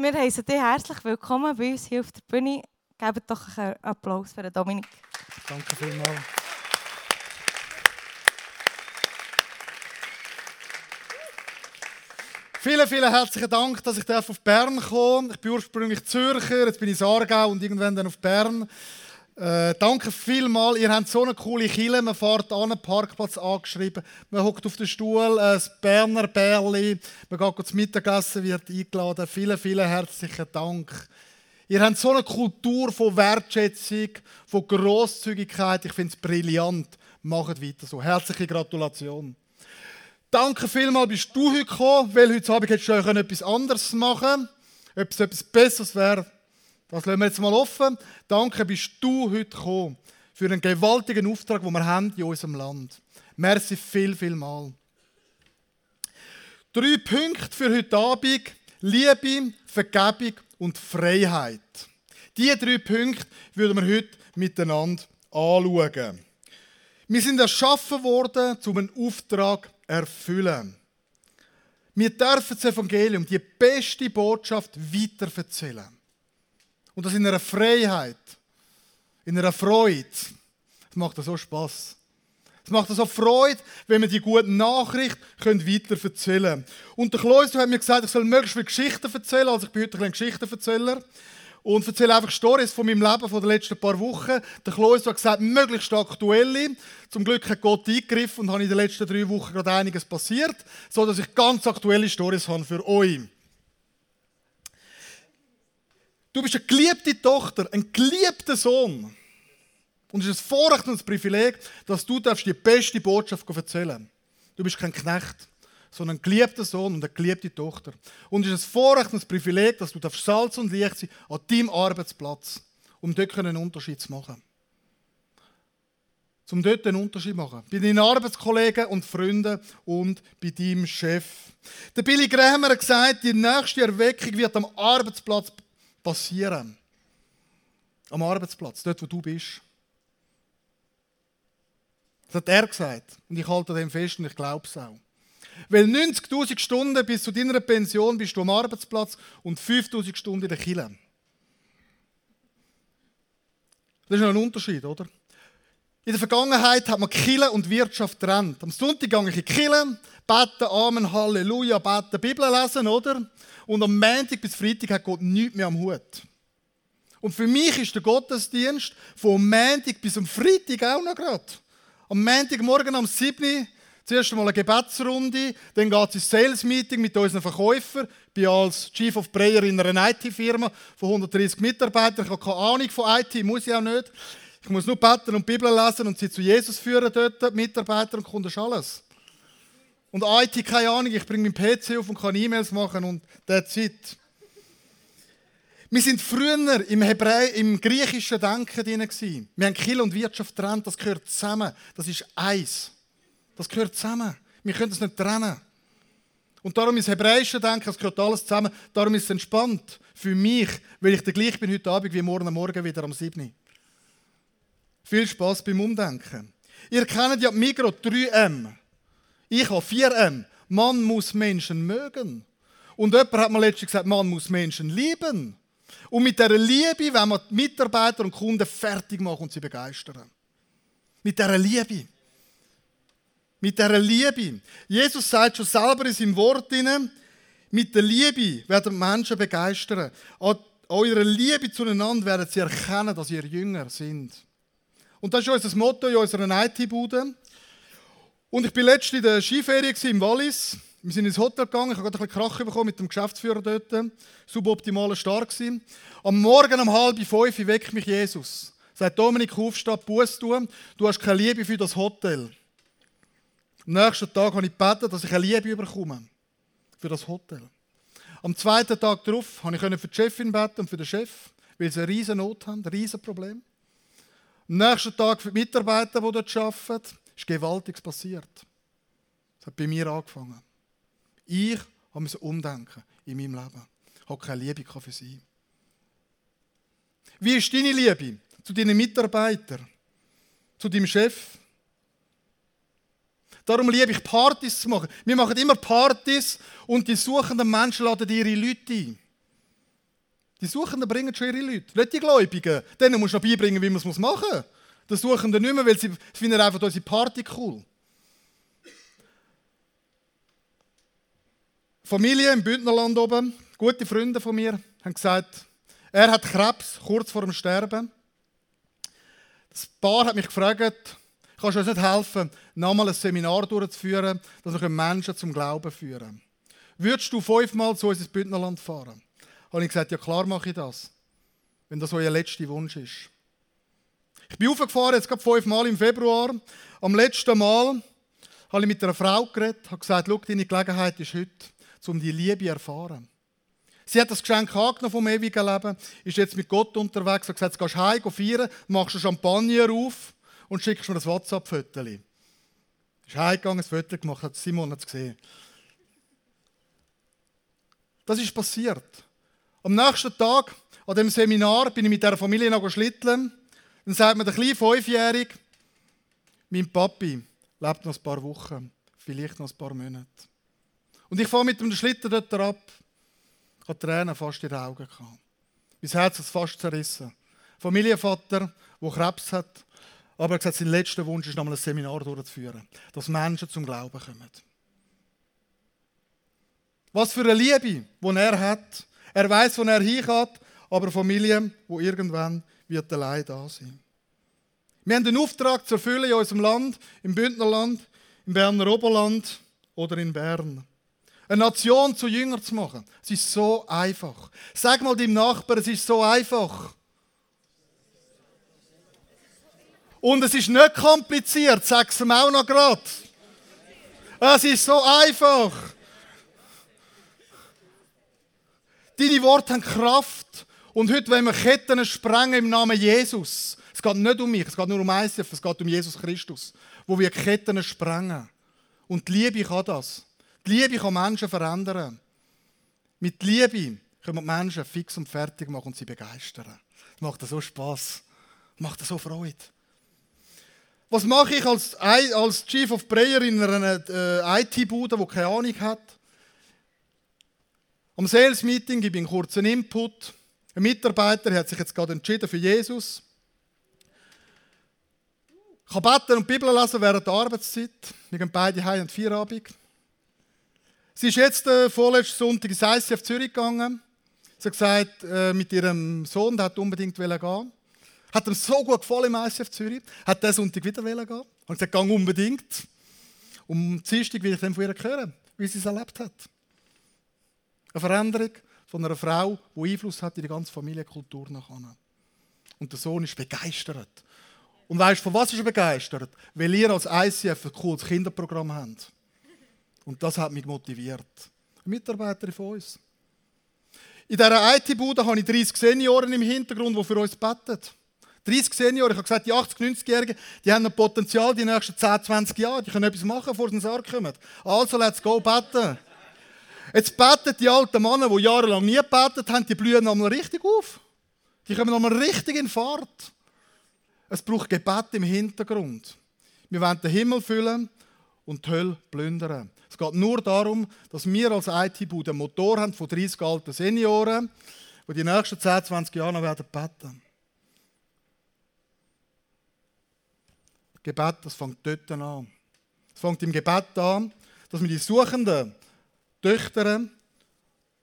Wir heißen dich herzlich willkommen bei uns hier auf der Bühne. Gebt doch einen Applaus für Dominik. Danke vielmals. Vielen, vielen herzlichen Dank, dass ich auf Bern kommen Ich bin ursprünglich Zürcher, jetzt bin ich in Aargau und irgendwann dann auf Bern. Äh, danke vielmals. Ihr habt so eine coole Kille. Man fährt an einen Parkplatz angeschrieben. Man hockt auf den Stuhl, ein Berner Bärli. Man geht zum Mittagessen, wird eingeladen. Vielen, vielen herzlichen Dank. Ihr habt so eine Kultur von Wertschätzung, von Grosszügigkeit. Ich finde es brillant. Macht weiter so. Herzliche Gratulation. Danke vielmals, bist du heute gekommen, weil heute Abend hättest du etwas anderes machen können. Ob es etwas Besseres wäre, das lassen wir jetzt mal offen. Danke, bist du heute gekommen für einen gewaltigen Auftrag, den wir haben in unserem Land. Merci viel, viel mal. Drei Punkte für heute Abend. Liebe, Vergebung und Freiheit. Diese drei Punkte würden wir heute miteinander anschauen. Wir sind erschaffen worden, um einen Auftrag erfüllen. Wir dürfen das Evangelium, die beste Botschaft, weiterverzählen. Und das in einer Freiheit, in einer Freude. Das macht so Spaß. Es macht so Freude, wenn wir die gute Nachricht weiter erzählen können. Und der Kloster hat mir gesagt, ich soll möglichst viele Geschichten erzählen. Also ich bin heute ein Geschichtenverzähler und erzähle einfach Stories von meinem Leben von den letzten paar Wochen. Der Klois hat gesagt, möglichst aktuelle. Zum Glück hat Gott eingegriffen und habe in den letzten drei Wochen gerade einiges passiert, sodass ich ganz aktuelle Stories habe für euch. Du bist eine geliebte Tochter, ein geliebter Sohn. Und es ist ein Vorrecht und ein Privileg, dass du die beste Botschaft erzählen darfst. Du bist kein Knecht sondern ein geliebter Sohn und eine geliebte Tochter. Und es ist ein Vorrecht und ein Privileg, dass du Salz und Licht sein an deinem Arbeitsplatz, um dort einen Unterschied zu machen. Um dort einen Unterschied zu machen. Bei deinen Arbeitskollegen und Freunden und bei deinem Chef. Der Billy Graham hat gesagt, die nächste Erweckung wird am Arbeitsplatz passieren. Am Arbeitsplatz, dort wo du bist. Das hat er gesagt. Und ich halte dem fest und ich glaube es auch. Weil 90.000 Stunden bis zu deiner Pension bist du am Arbeitsplatz und 5.000 Stunden in der Kille. Das ist noch ein Unterschied, oder? In der Vergangenheit hat man Kille und Wirtschaft getrennt. Am Sonntag gehe ich in die Kille, bete, Amen, Halleluja, bete, Bibel lesen, oder? Und am Montag bis Freitag hat Gott nichts mehr am Hut. Und für mich ist der Gottesdienst vom Montag bis am Freitag auch noch gerade. Am Montagmorgen am 7. Zuerst einmal eine Gebetsrunde, dann geht es ins Sales-Meeting mit unseren Verkäufern. Ich bin als Chief of Prayer in einer IT-Firma von 130 Mitarbeitern. Ich habe keine Ahnung von IT, muss ich auch nicht. Ich muss nur beten und Bibel lesen und sie zu Jesus führen dort, die Mitarbeiter und Kunden, alles. Und IT, keine Ahnung, ich bringe meinen PC auf und kann E-Mails machen und that's it. Wir sind früher im, Hebräi im griechischen Denken drin. Wir haben Kill und Wirtschaft getrennt, das gehört zusammen. Das ist eins. Das gehört zusammen. Wir können das nicht trennen. Und darum ist das hebräische Denken, es gehört alles zusammen. Darum ist es entspannt für mich, weil ich der gleich bin heute Abend wie morgen Morgen wieder am 7. Viel Spaß beim Umdenken. Ihr kennt ja Migro 3M. Ich habe 4M. Man muss Menschen mögen. Und jemand hat mir letztens gesagt, man muss Menschen lieben. Und mit dieser Liebe wenn wir die Mitarbeiter und Kunden fertig machen und sie begeistern. Mit dieser Liebe. Mit der Liebe. Jesus sagt schon selber in seinem Wort mit der Liebe werden Menschen begeistern. An eurer Liebe zueinander werden sie erkennen, dass ihr Jünger sind. Und das ist unser Motto in unserer IT-Bude. Und ich war letztens in der Skiferie im Wallis. Wir sind ins Hotel gegangen, ich habe gerade ein bisschen Krach bekommen mit dem Geschäftsführer dort. Suboptimaler Start gewesen. Am Morgen um halb fünf weckt mich Jesus. Sagt Dominik, aufstehen, Buß tun. Du hast keine Liebe für das Hotel. Am nächsten Tag habe ich gebeten, dass ich eine Liebe bekomme für das Hotel. Am zweiten Tag darauf habe ich für die Chefin beten und für den Chef, weil sie eine riesen Not haben, ein riesen Problem. Am nächsten Tag für die Mitarbeiter, die dort arbeiten, ist Gewaltiges passiert. Das hat bei mir angefangen. Ich musste umdenken in meinem Leben. Ich habe keine Liebe für sie. Wie ist deine Liebe zu deinen Mitarbeitern, zu deinem Chef, Darum liebe ich Partys zu machen. Wir machen immer Partys und die suchenden Menschen laden ihre Leute ein. Die Suchenden bringen schon ihre Leute, nicht die Gläubigen. Denen musst du noch beibringen, wie man es machen muss. Die Suchenden nicht mehr, weil sie finden einfach unsere Party cool. Familie im Bündnerland oben, gute Freunde von mir, haben gesagt, er hat Krebs, kurz vor dem Sterben. Das Paar hat mich gefragt, kannst du uns nicht helfen, nochmal ein Seminar durchzuführen, dass wir Menschen zum Glauben führen können? Würdest du fünfmal zu uns ins Bündnerland fahren? Habe ich gesagt, ja klar mache ich das, wenn das euer letzter Wunsch ist. Ich bin aufgefahren, jetzt gerade fünfmal im Februar. Am letzten Mal habe ich mit einer Frau geredet, habe gesagt, schau, deine Gelegenheit ist heute, um die Liebe zu erfahren. Sie hat das Geschenk angenommen vom ewigen Leben, ist jetzt mit Gott unterwegs, hat gesagt, jetzt gehst du heim, feiern, machst du Champagner auf und schickst mir das WhatsApp-Foto. Ist heimgegangen, das Foto gemacht, hat Simon es gesehen. Das ist passiert. Am nächsten Tag, an dem Seminar, bin ich mit der Familie noch schlitteln. Dann sagt mir der kleine Fünfjährige, mein Papi lebt noch ein paar Wochen, vielleicht noch ein paar Monate. Und ich fahre mit dem Schlitten dort ab hatte Tränen fast in den Augen. Gehabt. Mein Herz ist fast zerrissen. Familienvater, der Krebs hat, aber er hat gesagt, sein letzter Wunsch ist, nochmal ein Seminar durchzuführen, dass Menschen zum Glauben kommen. Was für eine Liebe, die er hat. Er weiß, wo er hingeht, aber Familie, wo irgendwann wird allein da sein. Wir haben den Auftrag zu erfüllen in unserem Land, im Bündnerland, im Berner Oberland oder in Bern. Eine Nation zu Jünger zu machen. Es ist so einfach. Sag mal deinem Nachbarn, es ist so einfach. Und es ist nicht kompliziert, sag es ihm auch noch gerade. Es ist so einfach. Deine Worte haben Kraft. Und heute wollen wir Ketten sprengen im Namen Jesus. Es geht nicht um mich, es geht nur um ICF, es geht um Jesus Christus, wo wir Ketten sprengen. Und die Liebe kann das. Die Liebe kann Menschen verändern. Mit Liebe können wir die Menschen fix und fertig machen und sie begeistern. Das macht so Spaß. Macht so Freude. Was mache ich als, als Chief of Prayer in einer äh, IT-Bude, die keine Ahnung hat? Am Sales Meeting gebe ich einen kurzen Input. Ein Mitarbeiter hat sich jetzt gerade entschieden für Jesus. Ich kann beten und Bibel lesen während der Arbeitszeit. Wir gehen beide heim und Feierabend. Sie ist jetzt äh, vorletzten Sonntag ins ICF Zürich gegangen. Sie hat gesagt, äh, mit ihrem Sohn, der hat unbedingt gehen. Hat ihm so gut gefallen im ICF Zürich. Hat diesen Sonntag wieder gehen. Hat gesagt, gang unbedingt. Um Dienstag will ich dann von ihr hören, wie sie es erlebt hat. Eine Veränderung von einer Frau, die Einfluss hat in die ganze Familienkultur nachher. Und der Sohn ist begeistert. Und weißt du, von was ist er begeistert? Weil ihr als ICF ein cooles Kinderprogramm habt. Und das hat mich motiviert. Ein Mitarbeiter von uns. In dieser IT-Bude habe ich 30 Senioren im Hintergrund, die für uns beten. 30 Senioren, ich habe gesagt, die 80-, 90-Jährigen, die haben ein Potenzial die nächsten 10, 20 Jahre. Die können etwas machen, bevor sie ins Sarg kommen. Also, let's go beten. Jetzt beten die alten Männer, die jahrelang nie gebetet haben, die blühen nochmal richtig auf. Die kommen nochmal richtig in Fahrt. Es braucht Gebet im Hintergrund. Wir wollen den Himmel füllen und die Hölle plündern. Es geht nur darum, dass wir als IT-Bude einen Motor haben von 30 alten Senioren, die die nächsten 10, 20 Jahre noch werden beten. Gebet, das fängt dort an. Es fängt im Gebet an, dass wir die suchenden Töchter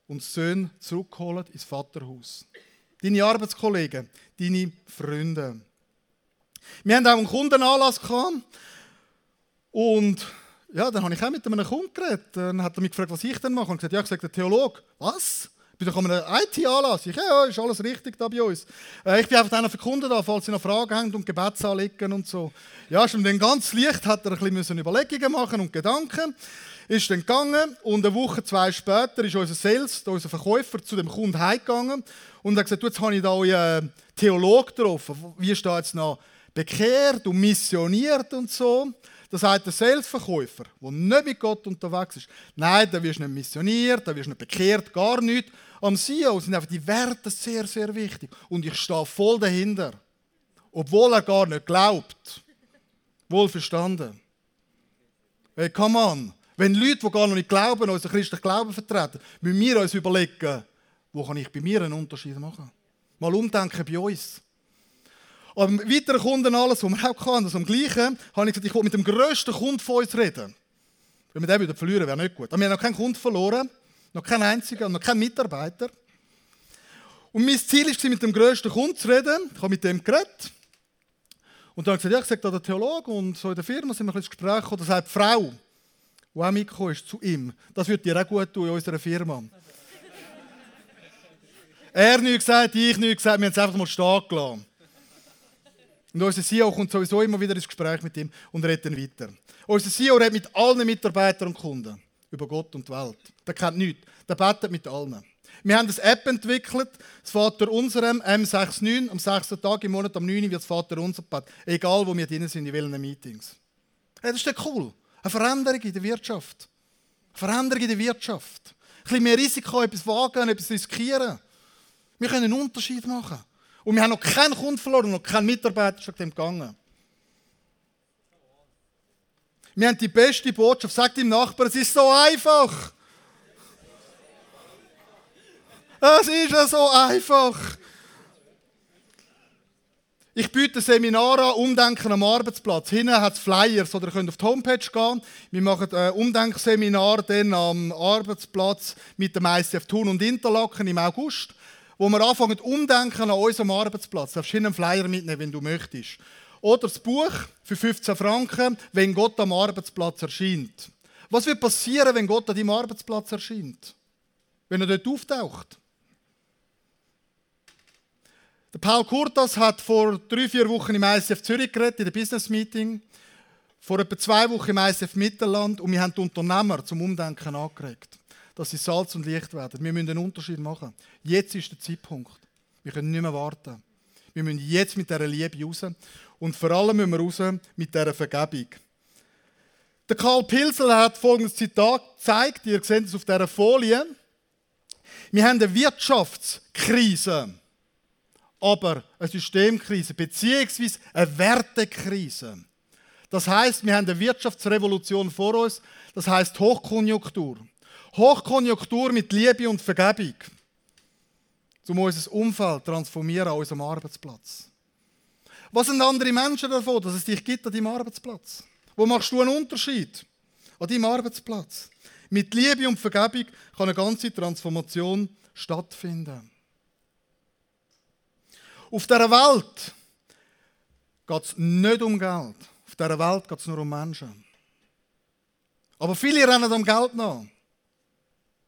und Söhne zurückholen ins Vaterhaus. Deine Arbeitskollegen, deine Freunde. Wir haben auch einen Kundenanlass gehabt und ja, dann habe ich auch mit einem Kunden geredet. Dann hat er mich gefragt, was ich denn mache. Und gesagt, ja, ich sagte, der Theologe. Was? An einem IT-Anlass. Ich, ja, ja, ist alles richtig da bei uns. Äh, ich bin einfach dann für Kunden da, falls sie noch Fragen haben und Gebetsanliegen und so. Ja, schon dann ganz leicht hat er ein bisschen Überlegungen machen und Gedanken. Ist dann gegangen und eine Woche, zwei später ist unser Sales, unser Verkäufer, zu dem Kunden heimgegangen und hat gesagt, jetzt habe ich da euren Theologe getroffen. Wie ist da jetzt noch bekehrt und missioniert und so. Das sagt der Selbstverkäufer, der nicht mit Gott unterwegs ist. Nein, da wirst du nicht missioniert, da wirst du nicht bekehrt, gar nicht. Am CEO sind einfach die Werte sehr, sehr wichtig. Und ich stehe voll dahinter. Obwohl er gar nicht glaubt. Wohlverstanden. Hey, come on. Wenn Leute, die gar noch nicht glauben, unseren christlichen Glauben vertreten, müssen wir uns überlegen, Wo kann ich bei mir einen Unterschied machen? Mal umdenken bei uns. Am weiteren Kunden alles, was wir auch hatten, also am gleichen, habe ich gesagt, ich will mit dem grössten Kunden von uns reden. Wenn wir den wieder verlieren, wäre nicht gut. Aber wir haben noch keinen Kunden verloren, noch keinen einzigen, noch keinen Mitarbeiter. Und mein Ziel war, mit dem grössten Kunden zu reden. Ich habe mit dem geredet. Und dann habe ich gesagt, ja, ich sage da der Theologe und so in der Firma sind wir ein ins Gespräch gekommen. Da sagt Frau, die auch mitgekommen ist, zu ihm, das würde dir auch gut tun in unserer Firma. er nichts gesagt, ich nichts gesagt, wir haben es einfach mal stehen gelassen. Und unser CEO kommt sowieso immer wieder ins Gespräch mit ihm und redet dann weiter. Unser CEO redet mit allen Mitarbeitern und Kunden über Gott und die Welt. Der kennt nichts. Der betet mit allen. Wir haben eine App entwickelt, das Vater unserem M69, am 6. Tag im Monat, am 9. wird das Vater unser Bett. Egal, wo wir drin sind, in welchen Meetings. Hey, das ist doch cool. Eine Veränderung in der Wirtschaft. Eine Veränderung in der Wirtschaft. Ein bisschen mehr Risiko, etwas wagen, etwas riskieren. Wir können einen Unterschied machen. Und wir haben noch keinen Kunden verloren, noch keinen Mitarbeiter schon dem gegangen. Wir haben die beste Botschaft. Sagt dem Nachbarn, es ist so einfach. Es ist ja so einfach. Ich biete Seminare an, Umdenken am Arbeitsplatz. Hinten hat es Flyers oder ihr könnt auf die Homepage gehen. Wir machen ein Umdenkseminar dann am Arbeitsplatz mit dem ICF Thun und Interlaken im August wo wir anfangen, umdenken an unserem Arbeitsplatz. Du darfst einen Flyer mitnehmen, wenn du möchtest. Oder das Buch für 15 Franken, wenn Gott am Arbeitsplatz erscheint. Was wird passieren, wenn Gott an deinem Arbeitsplatz erscheint? Wenn er dort auftaucht? Der Paul Kurtas hat vor drei, vier Wochen im ICF Zürich geredet, in der Business Meeting. Vor etwa zwei Wochen im ICF Mittelland und wir haben die Unternehmer zum Umdenken angeregt dass sie Salz und Licht werden. Wir müssen einen Unterschied machen. Jetzt ist der Zeitpunkt. Wir können nicht mehr warten. Wir müssen jetzt mit dieser Liebe raus. Und vor allem müssen wir raus mit dieser Vergebung. Der Karl Pilsel hat folgendes Zitat gezeigt. Ihr seht es auf dieser Folie. Wir haben eine Wirtschaftskrise, aber eine Systemkrise, beziehungsweise eine Wertekrise. Das heißt, wir haben eine Wirtschaftsrevolution vor uns. Das heißt Hochkonjunktur. Hochkonjunktur mit Liebe und Vergebung. Um unser Umfeld transformieren an unserem Arbeitsplatz. Was sind andere Menschen davon, dass es dich gibt an deinem Arbeitsplatz? Wo machst du einen Unterschied? An deinem Arbeitsplatz. Mit Liebe und Vergebung kann eine ganze Transformation stattfinden. Auf dieser Welt geht es nicht um Geld. Auf dieser Welt geht es nur um Menschen. Aber viele rennen am Geld nach.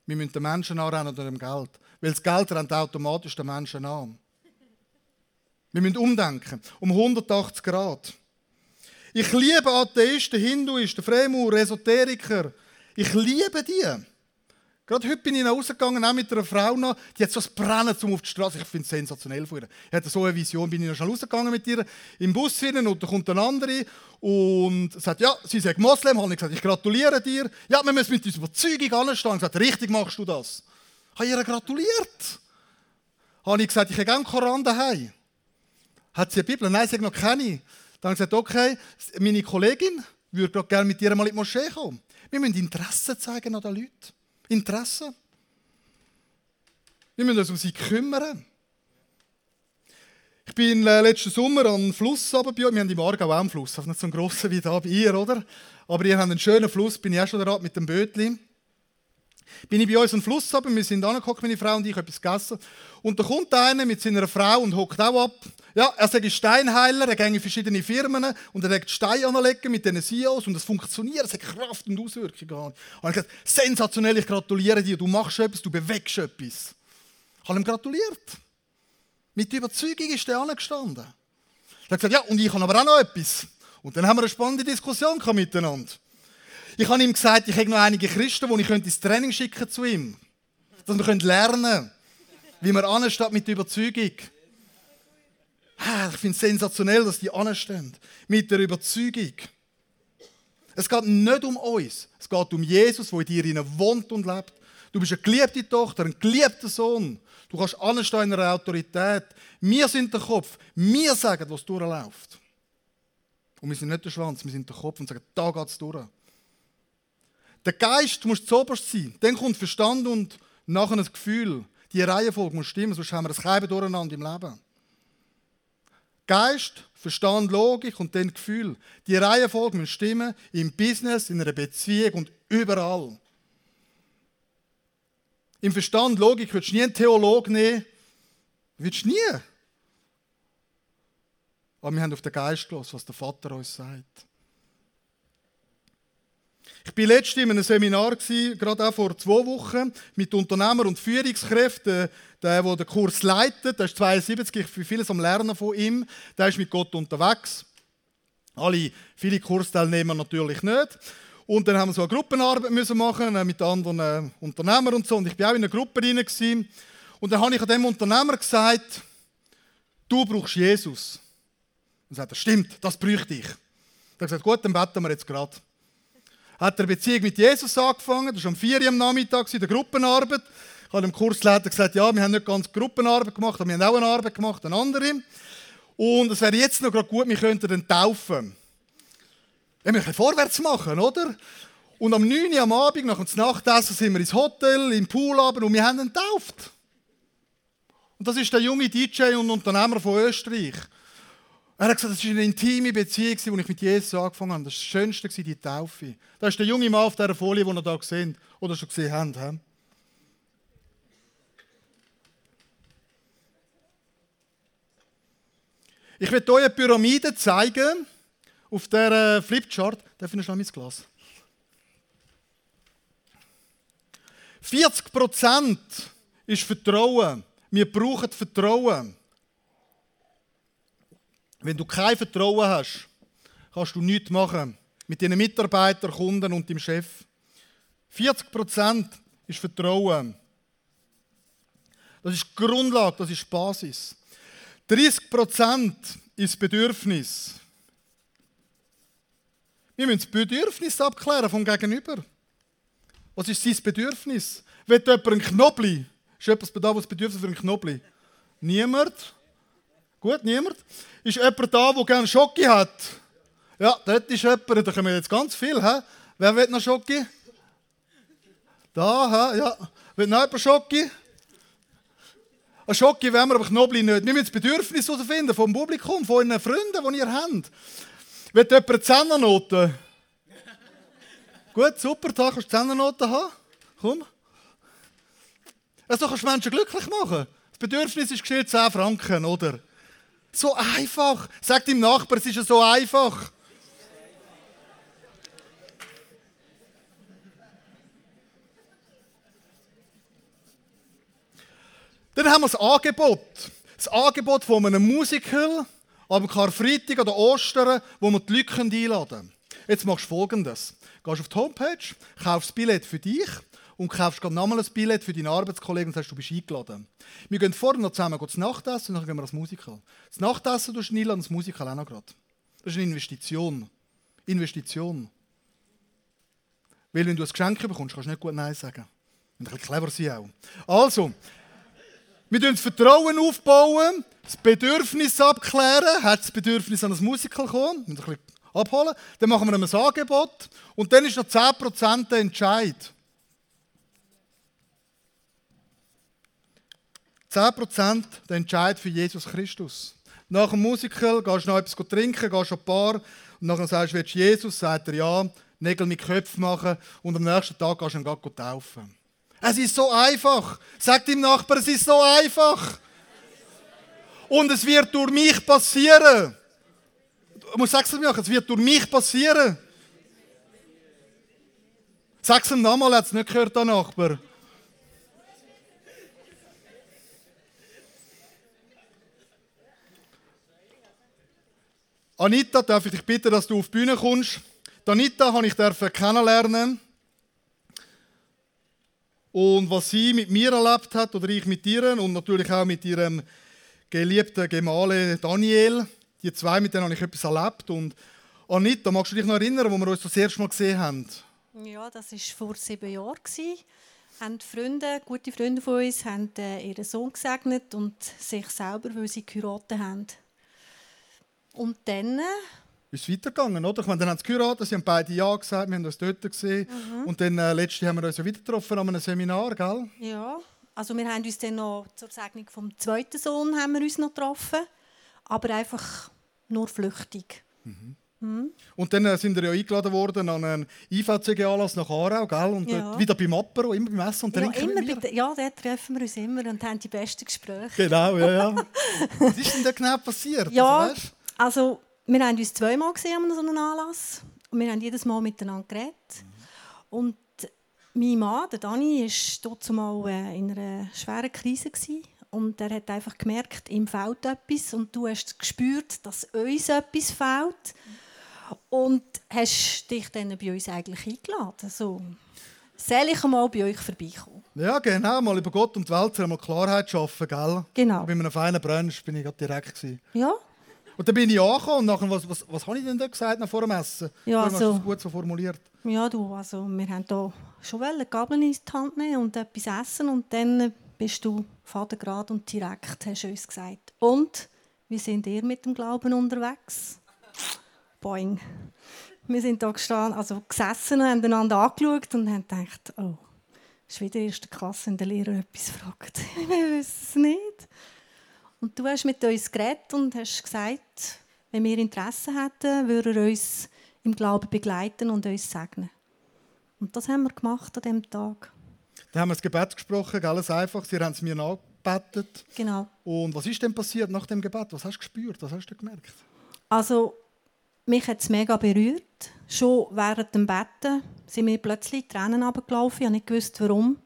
Wir müssen den Menschen anrennen oder dem Geld. Weil das Geld rennt automatisch den Menschen an. Wir müssen umdenken. Um 180 Grad. Ich liebe Atheisten, Hinduisten, Freimaurer, Esoteriker. Ich liebe die. Gerade heute bin ich noch rausgegangen, auch mit einer Frau noch, die hat so ein Brennen zum auf die Straße. Ich finde es sensationell von ihr. Ich hatte so eine Vision, bin ich noch schnell rausgegangen mit ihr im Bus hinein und da kommt eine andere und sagt, ja, sie sagt Moslem. Habe ich gesagt, ich gratuliere dir. Ja, wir müssen mit unserer Überzeugung anstehen. Ich gesagt, richtig machst du das. Habe ich ihr gratuliert. Habe ich gesagt, ich habe gerne Koran daheim. Hat sie eine Bibel? Nein, sie hat noch keine. Dann habe ich gesagt, okay, meine Kollegin würde gerne mit dir mal in die Moschee kommen. Wir müssen Interesse zeigen an den Leuten. Interesse. Wir müssen uns um sie kümmern. Ich bin äh, letzten Sommer an den Fluss runter. Wir haben im Aargau auch einen Fluss, also nicht so einen grossen wie da bei ihr, oder? Aber ihr habt einen schönen Fluss, bin ich auch schon da mit dem Bötli. Bin ich bei uns am Fluss runter, wir sind angeguckt, meine Frau und ich, etwas gegessen. Und da kommt einer mit seiner Frau und hockt auch ab. Ja, er sagt Steinheiler, er geht in verschiedene Firmen und er legt Steine anlegen mit diesen CEOs und es funktioniert, es hat Kraft und Auswirkungen. Und ich gesagt, sensationell, ich gratuliere dir, du machst etwas, du bewegst etwas. Ich habe ihm gratuliert. Mit Überzeugung ist er angestanden. Er hat gesagt, ja, und ich habe aber auch noch etwas. Und dann haben wir eine spannende Diskussion miteinander. Ich habe ihm gesagt, ich habe noch einige Christen, die ich ins Training schicken zu ihm. Dass wir lernen können, wie man ansteht mit Überzeugung. Ich finde es sensationell, dass die anstehen. Mit der Überzeugung. Es geht nicht um uns. Es geht um Jesus, der in dir wohnt und lebt. Du bist eine geliebte Tochter, ein geliebter Sohn. Du kannst anstehen in einer Autorität. Wir sind der Kopf. Wir sagen, was durchläuft. Und wir sind nicht der Schwanz, wir sind der Kopf und sagen, da geht es durch. Der Geist muss zuoberst sein. Dann kommt Verstand und nachher das Gefühl. Die Reihenfolge muss stimmen, sonst haben wir ein Keiben durcheinander im Leben. Geist, Verstand, Logik und dann Gefühl. Die Reihenfolge muss stimmen im Business, in einer Beziehung und überall. Im Verstand, Logik würdest du nie einen Theologen nehmen. Würdest du nie. Aber wir haben auf den Geist gelassen, was der Vater uns sagt. Ich war letztens in einem Seminar, gerade auch vor zwei Wochen, mit Unternehmern und Führungskräften. Der, der den Kurs leitet, der ist 72, ich bin vieles am Lernen von ihm. Der ist mit Gott unterwegs. Alle, viele Kursteilnehmer natürlich nicht. Und dann haben wir so eine Gruppenarbeit müssen machen äh, mit anderen äh, Unternehmern und so. Und ich war auch in einer Gruppe drin. Und dann habe ich an dem Unternehmer gesagt, du brauchst Jesus. Und sagt er, stimmt, das bräuchte ich. Er hat gesagt, gut, dann beten wir jetzt gerade. Hat er eine Beziehung mit Jesus angefangen, das war am 4 Uhr am Nachmittag, in der Gruppenarbeit. Ich habe dem Kursleiter gesagt, ja, wir haben nicht ganz Gruppenarbeit gemacht, aber wir haben auch eine Arbeit gemacht, eine andere. Und es wäre jetzt noch gerade gut, wir könnten den taufen. Ja, wir können vorwärts machen, oder? Und am 9 Uhr am Abend, nach dem Nachtessen, sind wir ins Hotel, im Pool aber und wir haben ihn getauft. Und das ist der junge DJ und Unternehmer von Österreich. Er hat gesagt, das war eine intime Beziehung, als ich mit Jesus angefangen habe. Das war das Schönste, die Taufe. Das ist der junge Mann auf dieser Folie, die ihr hier gesehen oder schon gesehen habt. Ich werde euch eine Pyramide zeigen, auf der Flipchart. Darf ich noch mein Glas? 40% ist Vertrauen. Wir brauchen Vertrauen. Wenn du kein Vertrauen hast, kannst du nichts machen mit deinen Mitarbeitern, Kunden und dem Chef. 40% ist Vertrauen. Das ist die Grundlage, das ist die Basis. 30% ist Bedürfnis. Wir müssen das Bedürfnis abklären vom Gegenüber. Was ist sein Bedürfnis? Will jemand einen Knobli? Ist jemand da, was Bedürfnis für einen Knobli? Niemand? Gut, niemand? Ist jemand da, der gerne Schoki hat? Ja, dort ist jemand, da kommen jetzt ganz viel. He? Wer will noch Schoki? Da, he? ja. Will noch jemand Schoki? Ein Schoki wollen wir, aber Knobli nicht. Wir müssen das Bedürfnis herausfinden vom Publikum, von euren Freunden, die ihr habt. Will jemand eine Zehnernote? Gut, super, da kannst du Zehnernote haben. Komm. Also kannst du Menschen glücklich machen. Das Bedürfnis ist geschehen 10 Franken, oder? So einfach. Sag deinem Nachbar, es ist ja so einfach. Dann haben wir das Angebot. Das Angebot von einem Musical am Karfreitag oder Ostern, wo wir die Leute einladen können. Jetzt machst du folgendes. Gehst auf die Homepage, kaufst das Billett für dich und kaufst gerade nochmal ein Billett für deinen Arbeitskollegen und sagst, du bist eingeladen. Wir gehen vorher noch zusammen das Nachtessen und dann gehen wir das Musical. Das Nachtessen tust du einladen, das Musical auch noch gerade. Das ist eine Investition. Investition. Weil wenn du ein Geschenk bekommst, kannst du nicht gut Nein sagen. Und ein bisschen clever sein auch. Also, wir bauen das Vertrauen aufbauen, das Bedürfnis abklären, hat das Bedürfnis an das Musical kommen, abholen, dann machen wir ihm ein Angebot und dann ist noch 10% der Entscheid. 10% der Entscheid für Jesus Christus. Nach dem Musical gehst du noch etwas trinken, gehst an ein Bar und dann sagst du, willst du Jesus? Sagt er ja, Nägel mit Köpfen machen und am nächsten Tag gehst du ihn gerade taufen. Es ist so einfach. Sag deinem Nachbarn, es ist so einfach. Und es wird durch mich passieren. Du musst sagen es wird durch mich passieren. Sag es ihm nochmal, er hat es nicht gehört, der Nachbar. Anita, darf ich dich bitten, dass du auf die Bühne kommst? Die Anita habe ich kennenlernen. Und was sie mit mir erlebt hat, oder ich mit ihr, und natürlich auch mit ihrem geliebten Gemahle Daniel, die zwei, mit denen habe ich etwas erlebt. Und Anita, magst du dich noch erinnern, wo wir uns das erste Mal gesehen haben? Ja, das war vor sieben Jahren. Haben Freunde, gute Freunde von uns haben äh, ihren Sohn gesegnet und sich selber, weil sie geheiratet haben. Und dann... Ist es weitergegangen, oder? Ich meine, dann haben sie geheiratet, sie haben beide Ja gesagt, wir haben uns dort gesehen. Mhm. Und dann, äh, letztes haben wir uns ja wieder getroffen an einem Seminar, gell? Ja, Also wir haben uns dann noch zur Segnung vom zweiten Sohn haben wir uns noch getroffen, aber einfach nur flüchtig. Und dann äh, sind wir ja eingeladen worden an einen IVCG-Anlass nach Aarau, gell? Und Ja. dort wieder beim Apero, immer beim Essen und Ja, Trinken immer mit mir. bei, ja, dort treffen wir uns immer und haben die besten Gespräche. Genau, ja, ja. Was ist denn da genau passiert? Ja, Also? Also wir haben uns zweimal gesehen an so einem Anlass und wir haben jedes Mal miteinander geredet. Und mein Mann, der Dani, war dort mal äh, in einer schweren Krise gewesen. und er hat einfach gemerkt, ihm fehlt etwas und du hast gespürt, dass uns etwas fehlt und hast dich dann bei uns eigentlich eingeladen. So, soll ich mal bei euch vorbeikommen? ja, genau. Mal über Gott und die Welt mal Klarheit schaffen, gell? Genau. Bei einem feinen Brunch bin ich direkt. Gewesen. Ja, Und dann bin ich angekommen und nachher, was, was, was habe ich denn da gesagt nach vor dem Essen? Ja, Du hast also- das gut so formuliert. Ja, du, also wir haben hier schon Gabeln in die Hand nehmen und etwas essen und dann bist du vatergrad und direkt, hast du uns gesagt. Und, wie sind ihr mit dem Glauben unterwegs? Boing. Wir sind da gestanden, also gesessen und haben einander angeschaut und haben gedacht, oh, ist wieder erste Klasse, wenn der Lehrer etwas fragt. Wir wissen es nicht. Und du hast mit uns geredet und hast gesagt, wenn wir Interesse hätten, würde er uns im Glauben begleiten und uns segnen. Und das haben wir gemacht an diesem Tag. Dann haben wir das Gebet gesprochen, alles einfach. Sie haben es mir nachgebetet. Genau. Und was ist denn passiert nach dem Gebet? Was hast du gespürt? Was hast du gemerkt? Also, mich hat es mega berührt. Schon während dem Betten sind mir plötzlich Tränen runtergelaufen. Ich habe nicht gewusst, warum.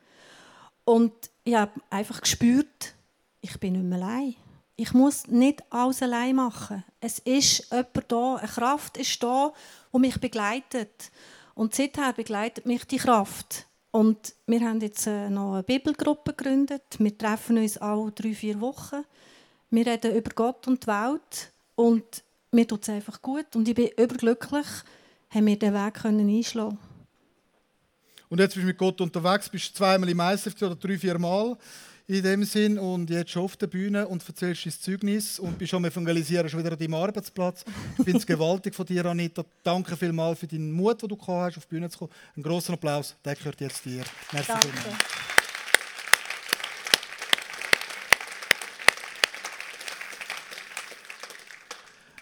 Und ich habe einfach gespürt, ich bin nicht mehr allein. Ich muss nicht alles allein machen. Es ist jemand da, eine Kraft ist da, die mich begleitet. Und seither begleitet mich die Kraft. Und wir haben jetzt äh, noch eine Bibelgruppe gegründet. Wir treffen uns alle drei, vier Wochen. Wir reden über Gott und die Welt. Und mir tut es einfach gut. Und ich bin überglücklich, haben wir den Weg können einschlagen Und jetzt bist du mit Gott unterwegs, bist zweimal im ISF oder drei, vier Mal in dem Sinn und jetzt schon auf der Bühne und erzählst dein Zeugnis und bist am Evangelisieren schon wieder an deinem Arbeitsplatz. Ich finde es gewaltig von dir, Anita. Danke vielmals für deinen Mut, den du gehabt hast, auf die Bühne zu kommen. Einen grossen Applaus, der gehört jetzt dir. Merci Danke. vielmals.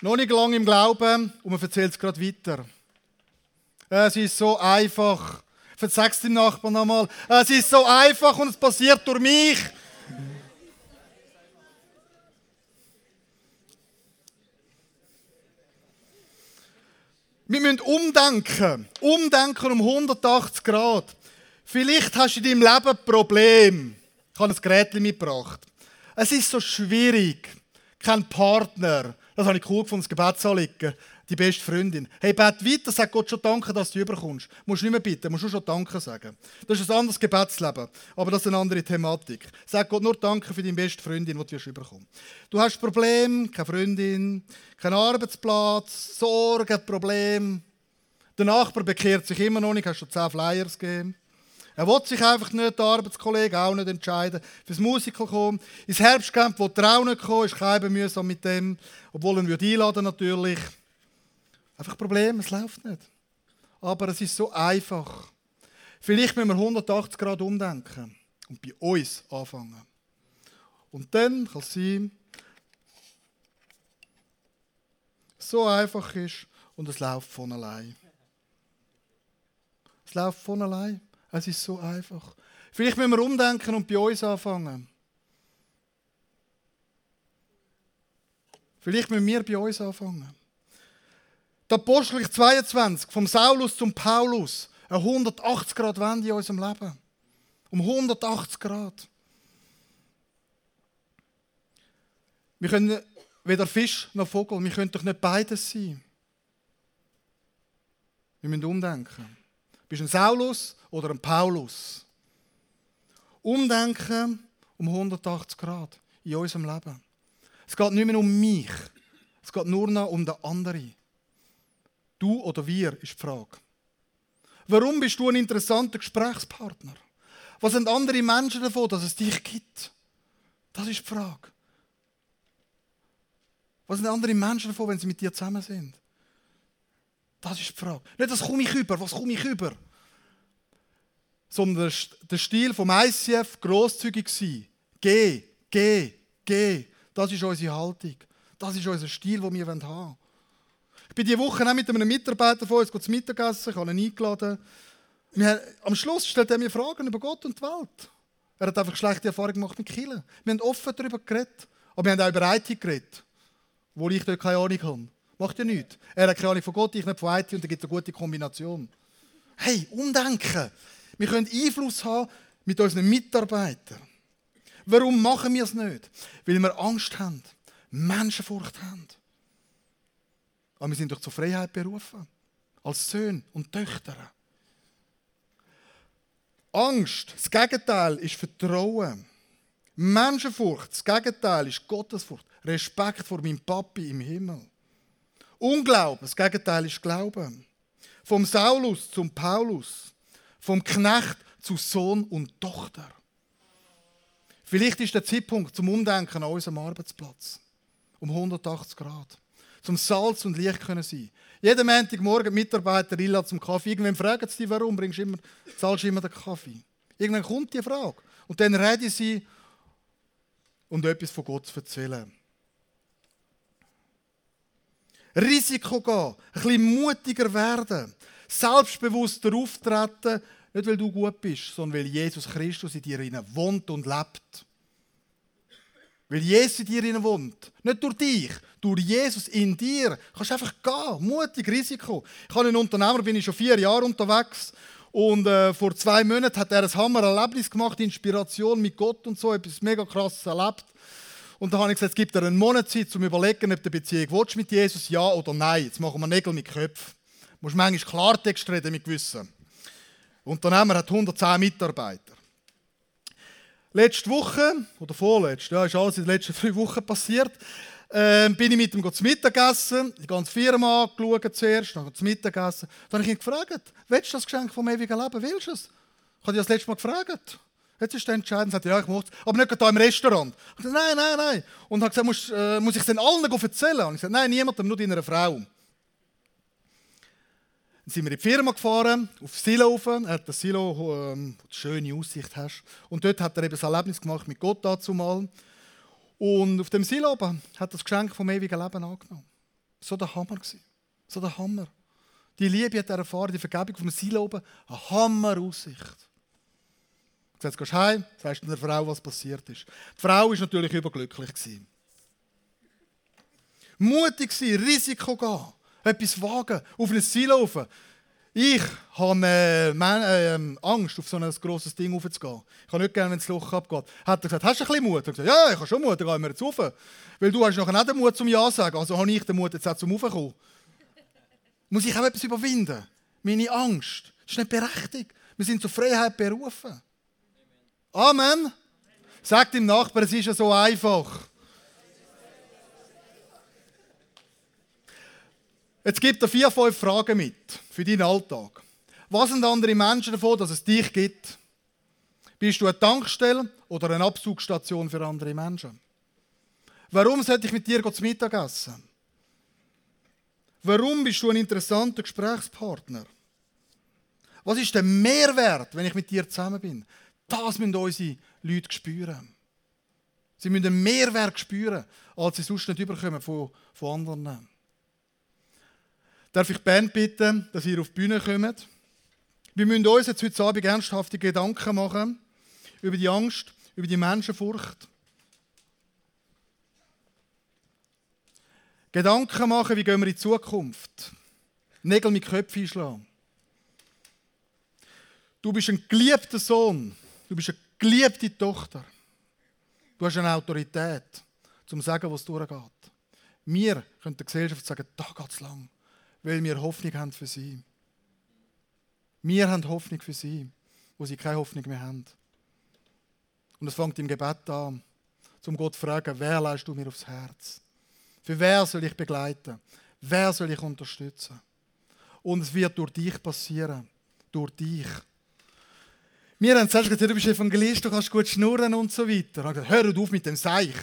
Noch nicht lange im Glauben und man erzählt es gerade weiter. Es ist so einfach. Versag's dem Nachbarn nochmal. Es ist so einfach und es passiert durch mich. Wir müssen umdenken. Umdenken um 180 Grad. Vielleicht hast du in deinem Leben ein Problem. Ich habe ein Gerät mitgebracht. Es ist so schwierig. Kein Partner. Das habe ich cool gefunden, das Gebetsanliegen. Die beste Freundin. Hey, bet weiter, sag Gott schon Danke, dass du überkommst. Du musst nicht mehr bitten, musst du schon Danke sagen. Das ist ein anderes Gebetsleben, aber das ist eine andere Thematik. Sag Gott nur Danke für deine beste Freundin, die du wirst überkommen. Du hast Probleme, keine Freundin, keinen Arbeitsplatz, Sorgen, Probleme. Der Nachbar bekehrt sich immer noch nicht, hast schon 10 Flyers gegeben. Er will sich einfach nicht, der Arbeitskollege auch nicht entscheiden, fürs Musical kommen. Ins Herbstcamp will er auch nicht kommen, ist kein mühsam mit dem, obwohl er ihn einladen natürlich. Einfach Problem, es läuft nicht. Aber es ist so einfach. Vielleicht müssen wir 180 Grad umdenken und bei uns anfangen. Und dann kann es sein, so einfach ist und es läuft von allein. Es läuft von allein. Es ist so einfach. Vielleicht müssen wir umdenken und bei uns anfangen. Vielleicht müssen wir bei uns anfangen. Der Apostel 22, vom Saulus zum Paulus, eine 180 Grad Wende in unserem Leben. Um 180 Grad. Wir können weder Fisch noch Vogel, wir können doch nicht beides sein. Wir müssen umdenken. Bist du ein Saulus oder ein Paulus? Umdenken um 180 Grad in unserem Leben. Es geht nicht mehr um mich. Es geht nur noch um den anderen. Du oder wir ist die Frage. Warum bist du ein interessanter Gesprächspartner? Was sind andere Menschen davon, dass es dich gibt? Das ist die Frage. Was sind andere Menschen davon, wenn sie mit dir zusammen sind? Das ist die Frage. Nicht, was komme ich über, was komme ich über? sondern der Stil vom ICF grosszügig sein. Geh, geh, geh. Das ist unsere Haltung. Das ist unser Stil, den wir haben wollen. Ich bin diese Woche auch mit einem Mitarbeiter von uns zu Mittagessen, ich habe ihn eingeladen. Wir, am Schluss stellt er mir Fragen über Gott und die Welt. Er hat einfach schlechte Erfahrungen gemacht mit Kirchen. Wir haben offen darüber geredet. Aber wir haben auch über IT geredet, wo ich dort keine Ahnung habe. Macht ja nichts. Er hat keine Ahnung von Gott, ich nicht von IT und da gibt es eine gute Kombination. Hey, umdenken. Wir können Einfluss haben mit unseren Mitarbeitern. Warum machen wir es nicht? Weil wir Angst haben, Menschenfurcht haben. Aber wir sind doch zur Freiheit berufen. Als Söhne und Töchter. Angst, das Gegenteil ist Vertrauen. Menschenfurcht, das Gegenteil ist Gottesfurcht. Respekt vor meinem Papi im Himmel. Unglauben, das Gegenteil ist Glauben. Vom Saulus zum Paulus. Vom Knecht zu Sohn und Tochter. Vielleicht ist der Zeitpunkt zum Umdenken an unserem Arbeitsplatz. Um 180 Grad. Zum Salz und Licht können sein. Jeden Montagmorgen Mitarbeiter einladen zum Kaffee. Irgendwann fragen sie dich, warum bringst du immer, zahlst du immer den Kaffee. Irgendwann kommt die Frage. Und dann reden sie und etwas von Gott zu erzählen. Risiko gehen, ein bisschen mutiger werden, selbstbewusster auftreten, nicht weil du gut bist, sondern weil Jesus Christus in dir wohnt und lebt. Weil Jesus in dir wohnt. Nicht durch dich, durch Jesus in dir. Du kannst einfach gehen, mutig, Risiko. Ich habe einen Unternehmer, bin ich schon vier Jahre unterwegs und äh, vor zwei Monaten hat er ein Hammer-Erlebnis gemacht, Inspiration mit Gott und so, etwas mega krasses erlebt. Und da habe ich gesagt, es gibt dir einen Monat Zeit, um zu überlegen, ob du eine Beziehung mit Jesus, ja oder nein. Jetzt machen wir Nägel mit Köpfen. Du musst manchmal Klartext reden mit Gewissen. Der Unternehmer hat 110 Mitarbeiter. Letzte Woche, oder vorletzte, ja, ist alles in den letzten drei Wochen passiert, äh, bin ich mit ihm zum Mittagessen, die ganze Firma angeschaut zuerst, dann zum Mittagessen. Dann habe ich ihn gefragt, willst du das Geschenk vom ewigen Leben, willst du es? Ich habe dich das letzte Mal gefragt. Jetzt ist er entscheidend, sagt, ja, ich muss aber nicht hier im Restaurant. Ich gesagt, nein, nein, nein. Und habe gesagt, muss, äh, muss ich es denn allen erzählen? Und ich gesagt, nein, niemandem, nur deiner Frau. Dann sind wir in die Firma gefahren, auf Silofen. Er hat das Silo, wo ähm, du schöne Aussicht hast. Und dort hat er eben ein Erlebnis gemacht mit Gott dazu mal. Und auf dem Silo hat das Geschenk vom ewigen Leben angenommen. So der Hammer gewesen. So der Hammer. Die Liebe hat er erfahren, die Vergebung vom Silo oben. Eine Hammer-Aussicht. Jetzt gehst du heim, sagst der Frau, was passiert ist. Die Frau war natürlich überglücklich. Mutig sein, Risiko gehen, etwas wagen, auf ein Ziel laufen. Ich habe äh, äh, Angst, auf so ein grosses Ding raufzugehen. Ich habe nicht gerne, wenn das Loch abgeht. Hat er gesagt, hast du ein bisschen Mut? Ich gesagt, ja, ich habe schon Mut, dann gehen wir jetzt rauf. Weil du hast nachher nicht den Mut zum Ja sagen, also habe ich den Mut jetzt auch zum Raufkommen. Muss ich auch etwas überwinden? Meine Angst. Das ist nicht berechtigt. Wir sind zur Freiheit berufen. Amen. Sagt dem Nachbarn, es ist ja so einfach. Jetzt gibt er vier, fünf Fragen mit für deinen Alltag. Was sind andere Menschen davon, dass es dich gibt? Bist du eine Tankstelle oder eine Abzugstation für andere Menschen? Warum sollte ich mit dir zu Mittag essen? Warum bist du ein interessanter Gesprächspartner? Was ist der Mehrwert, wenn ich mit dir zusammen bin? Das müssen unsere Leute spüren. Sie müssen einen Mehrwert spüren, als sie sonst nicht überkommen von, von anderen. Darf ich die Band bitten, dass ihr auf die Bühne kommt? Wir müssen uns jetzt heute Abend ernsthafte Gedanken machen über die Angst, über die Menschenfurcht. Gedanken machen, wie gehen wir in die Zukunft? Nägel mit Köpfen einschlagen. Du bist ein geliebter Sohn. Du bist eine geliebte Tochter. Du hast eine Autorität, um zu sagen, was durchgeht. Wir können der Gesellschaft sagen, da geht es lang, weil wir Hoffnung haben für sie. Wir haben Hoffnung für sie, wo sie keine Hoffnung mehr haben. Und es fängt im Gebet an, zum Gott zu fragen, wer leist du mir aufs Herz? Für wer soll ich begleiten? Wer soll ich unterstützen? Und es wird durch dich passieren. Durch dich. Wir haben zuerst gesagt, du bist Evangelist, du kannst gut schnurren und so weiter. Gesagt, hör auf mit dem Seich.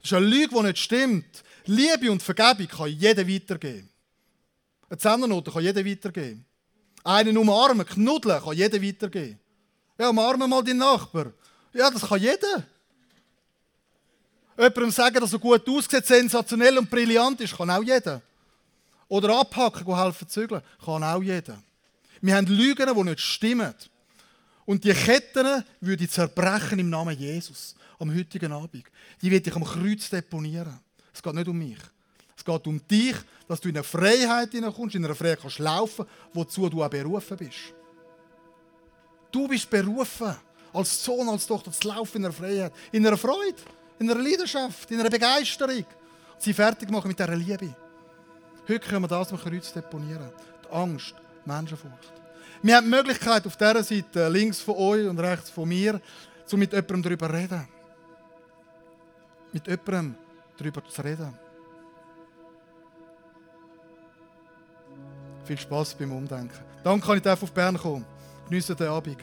Das ist eine Lüge, die nicht stimmt. Liebe und Vergebung kann jeder weitergeben. Eine Zehnernote kann jeder weitergeben. Einen umarmen, knuddeln kann jeder weitergeben. Ja, umarme mal deinen Nachbar. Ja, das kann jeder. Jemandem sagen, dass er gut aussieht, sensationell und brillant ist, kann auch jeder. Oder abhacken, helfen zügeln, kann auch jeder. Wir haben Lügen, die nicht stimmen. Und die Ketten würde ich zerbrechen im Namen Jesus am heutigen Abend. Die werde ich am Kreuz deponieren. Es geht nicht um mich. Geht um dich, dass du in eine Freiheit hineinkommst, in eine Freiheit kannst laufen, wozu du auch berufen bist. Du bist berufen, als Sohn, als Tochter zu laufen in einer Freiheit, in einer Freude, in einer Leidenschaft, in einer Begeisterung. Sie fertig machen mit dieser Liebe. Heute können wir das am Kreuz deponieren. Die Angst, die Menschenfurcht. Wir haben die Möglichkeit, auf dieser Seite, links von euch und rechts von mir, zu mit jemandem darüber zu reden. Mit jemandem darüber zu reden. Viel Spaß beim Umdenken. Danke, kann ich auf Bern kommen. Geniessen den Abend.